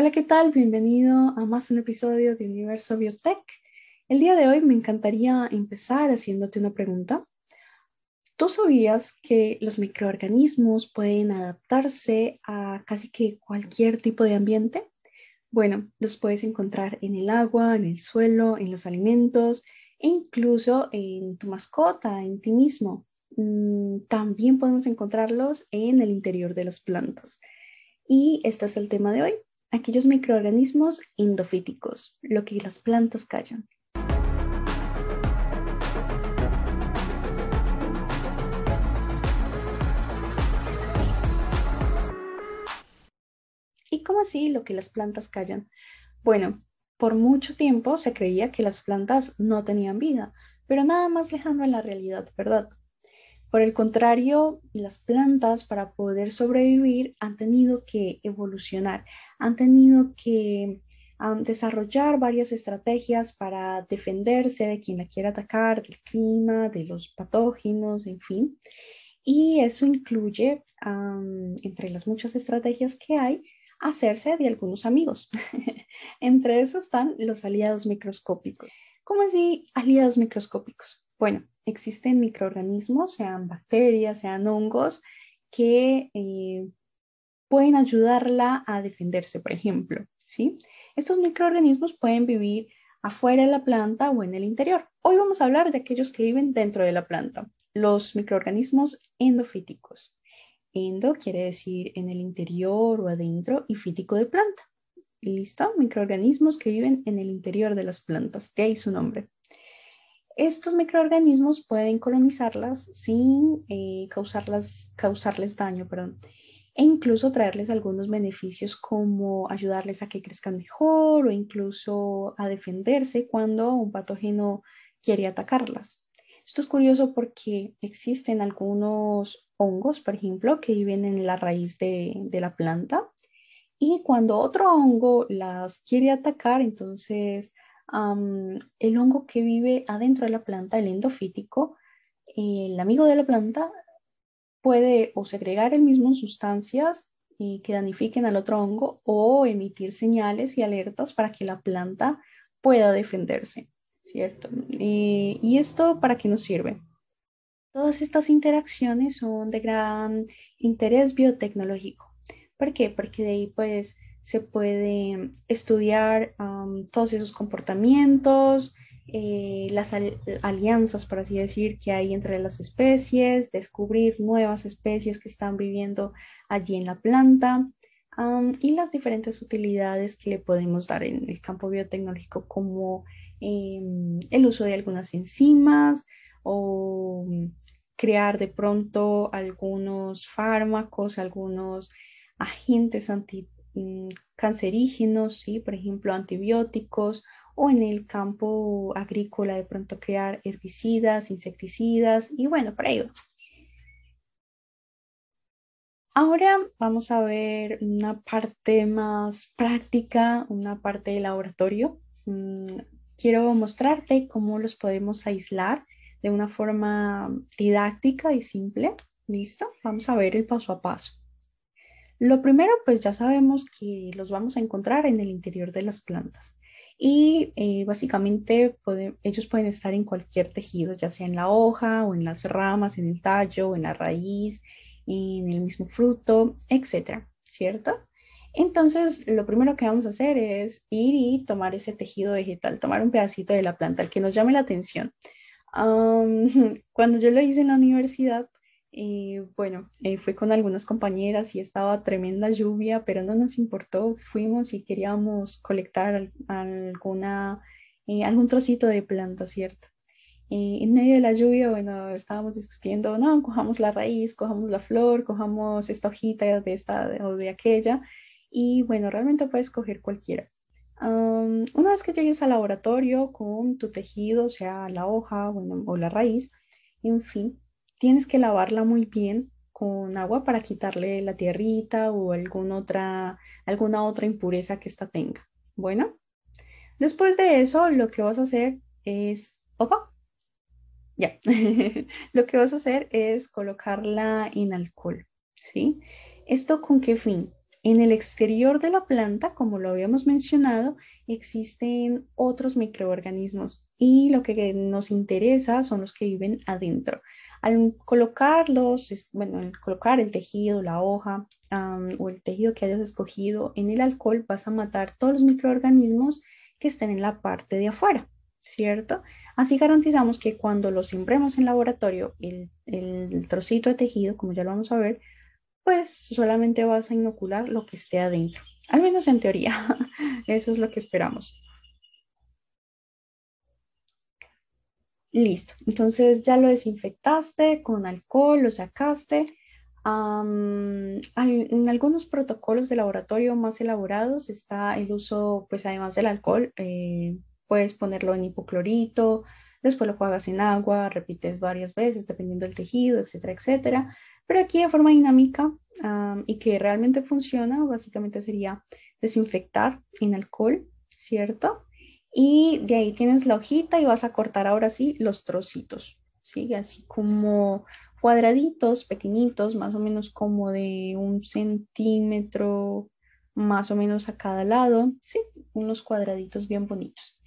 Hola, ¿qué tal? Bienvenido a más un episodio de Universo Biotech. El día de hoy me encantaría empezar haciéndote una pregunta. ¿Tú sabías que los microorganismos pueden adaptarse a casi que cualquier tipo de ambiente? Bueno, los puedes encontrar en el agua, en el suelo, en los alimentos e incluso en tu mascota, en ti mismo. Mm, también podemos encontrarlos en el interior de las plantas. Y este es el tema de hoy, aquellos microorganismos endofíticos, lo que las plantas callan. ¿Y cómo así lo que las plantas callan? Bueno, por mucho tiempo se creía que las plantas no tenían vida, pero nada más lejano a la realidad, ¿verdad? Por el contrario, las plantas para poder sobrevivir han tenido que evolucionar, han tenido que desarrollar varias estrategias para defenderse de quien la quiera atacar, del clima, de los patógenos, en fin. Y eso incluye, entre las muchas estrategias que hay, hacerse de algunos amigos. entre esos están los aliados microscópicos. ¿Cómo así aliados microscópicos? Bueno, existen microorganismos, sean bacterias, sean hongos, que eh, pueden ayudarla a defenderse, por ejemplo. ¿sí? Estos microorganismos pueden vivir afuera de la planta o en el interior. Hoy vamos a hablar de aquellos que viven dentro de la planta, los microorganismos endofíticos. Endo quiere decir en el interior o adentro y fítico de planta. ¿Listo? Microorganismos que viven en el interior de las plantas, de ahí su nombre. Estos microorganismos pueden colonizarlas sin eh, causarlas, causarles daño, perdón, e incluso traerles algunos beneficios como ayudarles a que crezcan mejor o incluso a defenderse cuando un patógeno quiere atacarlas. Esto es curioso porque existen algunos hongos, por ejemplo, que viven en la raíz de, de la planta y cuando otro hongo las quiere atacar, entonces el hongo que vive adentro de la planta, el endofítico, el amigo de la planta, puede o segregar el mismo sustancias y que danifiquen al otro hongo o emitir señales y alertas para que la planta pueda defenderse, ¿cierto? Eh, ¿Y esto para qué nos sirve? Todas estas interacciones son de gran interés biotecnológico. ¿Por qué? Porque de ahí pues se puede estudiar todos esos comportamientos, eh, las alianzas, por así decir, que hay entre las especies, descubrir nuevas especies que están viviendo allí en la planta y las diferentes utilidades que le podemos dar en el campo biotecnológico, como em, el uso de algunas enzimas o crear de pronto algunos fármacos, algunos agentes anti Mm, cancerígenos, ¿sí? por ejemplo, antibióticos, o en el campo agrícola de pronto crear herbicidas, insecticidas, y bueno, por ahí Ahora vamos a ver una parte más práctica, una parte de laboratorio. Mm, quiero mostrarte cómo los podemos aislar de una forma didáctica y simple. ¿Listo? Vamos a ver el paso a paso. Lo primero, pues ya sabemos que los vamos a encontrar en el interior de las plantas y eh, básicamente ellos pueden estar en cualquier tejido, ya sea en la hoja o en las ramas, en el tallo, o en la raíz, en el mismo fruto, etcétera, ¿cierto? Entonces, lo primero que vamos a hacer es ir y tomar ese tejido vegetal, tomar un pedacito de la planta, el que nos llame la atención. cuando yo lo hice en la universidad, y bueno, eh, fui con algunas compañeras y estaba tremenda lluvia, pero no nos importó. Fuimos y queríamos colectar alguna, eh, algún trocito de planta, ¿cierto? Eh, en medio de la lluvia, bueno, estábamos discutiendo, no, cojamos la raíz, cojamos la flor, cojamos esta hojita de esta o de aquella. Y bueno, realmente puedes coger cualquiera. una vez que llegues al laboratorio con tu tejido, sea la hoja o la raíz, en fin, tienes que lavarla muy bien con agua para quitarle la tierrita o alguna otra, impureza que ésta tenga. Bueno, después de eso, lo que vas a hacer es, opa, ya, lo que vas a hacer es colocarla en alcohol, ¿sí? ¿Esto con qué fin? En el exterior de la planta, como lo habíamos mencionado, existen otros microorganismos y lo que nos interesa son los que viven adentro. Al colocarlos, bueno, al colocar el tejido, la hoja o el tejido que hayas escogido en el alcohol, vas a matar todos los microorganismos que estén en la parte de afuera, ¿cierto? Así garantizamos que cuando lo sembremos en laboratorio, el, el trocito de tejido, como ya lo vamos a ver, pues solamente vas a inocular lo que esté adentro, al menos en teoría. Eso es lo que esperamos. Listo, entonces ya lo desinfectaste con alcohol, lo sacaste. en algunos protocolos de laboratorio más elaborados está el uso, pues además del alcohol, eh, puedes ponerlo en hipoclorito, después lo juegas en agua, repites varias veces dependiendo del tejido, etcétera, etcétera. Pero aquí de forma dinámica y que realmente funciona, básicamente sería desinfectar en alcohol, ¿cierto? Y de ahí tienes la hojita y vas a cortar ahora sí los trocitos, ¿sí? Así como cuadraditos pequeñitos, más o menos como de un centímetro más o menos a cada lado, ¿sí? Unos cuadraditos bien bonitos.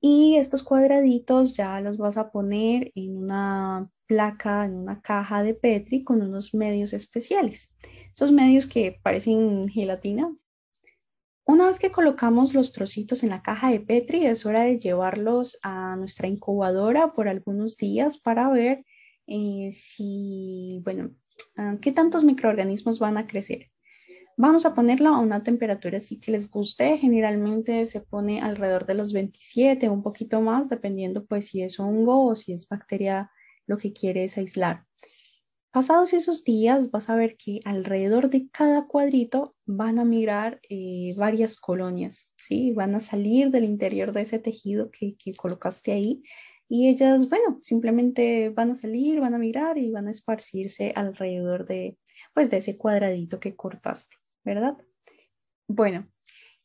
Y estos cuadraditos ya los vas a poner en una placa en una caja de Petri con unos medios especiales. Esos medios que parecen gelatina. Una vez que colocamos los trocitos en la caja de Petri, es hora de llevarlos a nuestra incubadora por algunos días para ver eh, si, bueno, ah, qué tantos microorganismos van a crecer. Vamos a ponerlo a una temperatura así que les guste. Generalmente se pone alrededor de los 27, un poquito más, dependiendo pues si es hongo o si es bacteria lo que quiere es aislar. Pasados esos días vas a ver que alrededor de cada cuadrito van a migrar eh, varias colonias, ¿sí? Van a salir del interior de ese tejido que, colocaste ahí y ellas, bueno, simplemente van a salir, van a migrar y van a esparcirse alrededor de, pues, de ese cuadradito que cortaste, ¿verdad? Bueno,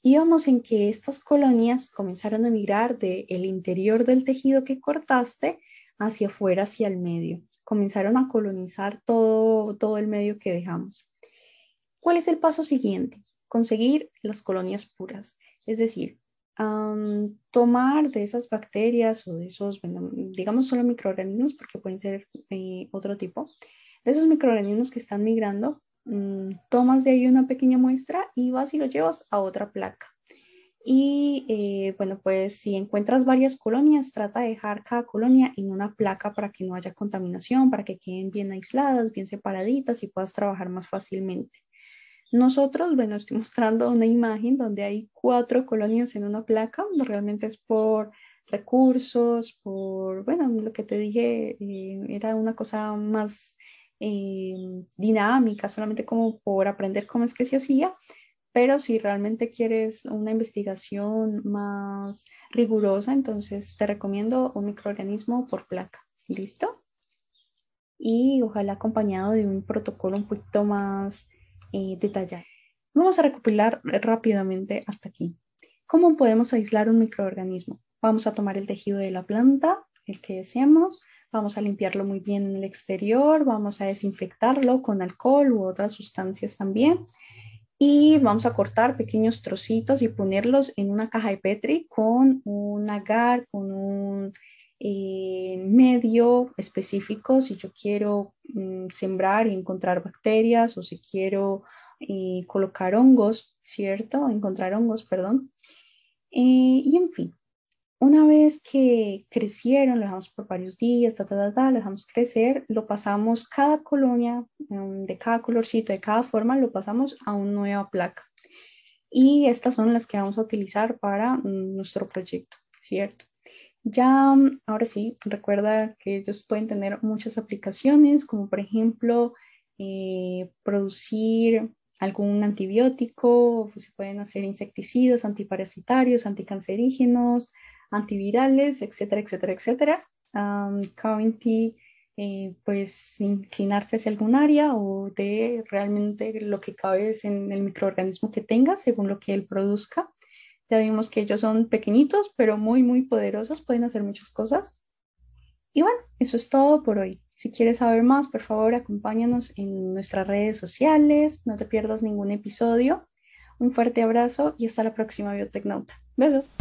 íbamos en que estas colonias comenzaron a migrar del el interior del tejido que cortaste hacia afuera, hacia el medio. Comenzaron a colonizar todo, todo el medio que dejamos. ¿Cuál es el paso siguiente? Conseguir las colonias puras, es decir, tomar de esas bacterias o de esos, digamos solo microorganismos, porque pueden ser de otro tipo, de esos microorganismos que están migrando, mm, tomas de ahí una pequeña muestra y vas y lo llevas a otra placa. Y eh, bueno, pues si encuentras varias colonias, trata de dejar cada colonia en una placa para que no haya contaminación, para que queden bien aisladas, bien separaditas y puedas trabajar más fácilmente. Nosotros, bueno, estoy mostrando una imagen donde hay cuatro colonias en una placa, realmente es por recursos, por, bueno, lo que te dije eh, era una cosa más eh, dinámica, solamente como por aprender cómo es que se hacía, pero si realmente quieres una investigación más rigurosa, entonces te recomiendo un microorganismo por placa. ¿Listo? Y ojalá acompañado de un protocolo un poquito más eh, detallado. Vamos a recopilar rápidamente hasta aquí. ¿Cómo podemos aislar un microorganismo? Vamos a tomar el tejido de la planta, el que deseamos, vamos a limpiarlo muy bien en el exterior, vamos a desinfectarlo con alcohol u otras sustancias también y vamos a cortar pequeños trocitos y ponerlos en una caja de Petri con un agar, con un eh, medio específico si yo quiero mm, sembrar y encontrar bacterias o si quiero eh, colocar hongos, ¿cierto? Encontrar hongos, perdón. Eh, y en fin, una vez que crecieron, lo dejamos por varios días, ta, ta, ta, lo dejamos crecer, lo pasamos cada colonia em, de cada colorcito, de cada forma, lo pasamos a una nueva placa. Y estas son las que vamos a utilizar para mm, nuestro proyecto, ¿cierto? Ya, mm, ahora sí, recuerda que ellos pueden tener muchas aplicaciones, como por ejemplo, eh, producir algún antibiótico, se pueden hacer insecticidas, antiparasitarios, anticancerígenos, antivirales, etcétera, etcétera, etcétera. Um, eh, pues inclinarte hacia algún área o de realmente lo que cabe en el microorganismo que tengas según lo que él produzca. Ya vimos que ellos son pequeñitos, pero muy, muy poderosos, pueden hacer muchas cosas. Y bueno, eso es todo por hoy. Si quieres saber más, por favor, acompáñanos en nuestras redes sociales. No te pierdas ningún episodio. Un fuerte abrazo y hasta la próxima Biotecnauta. Besos.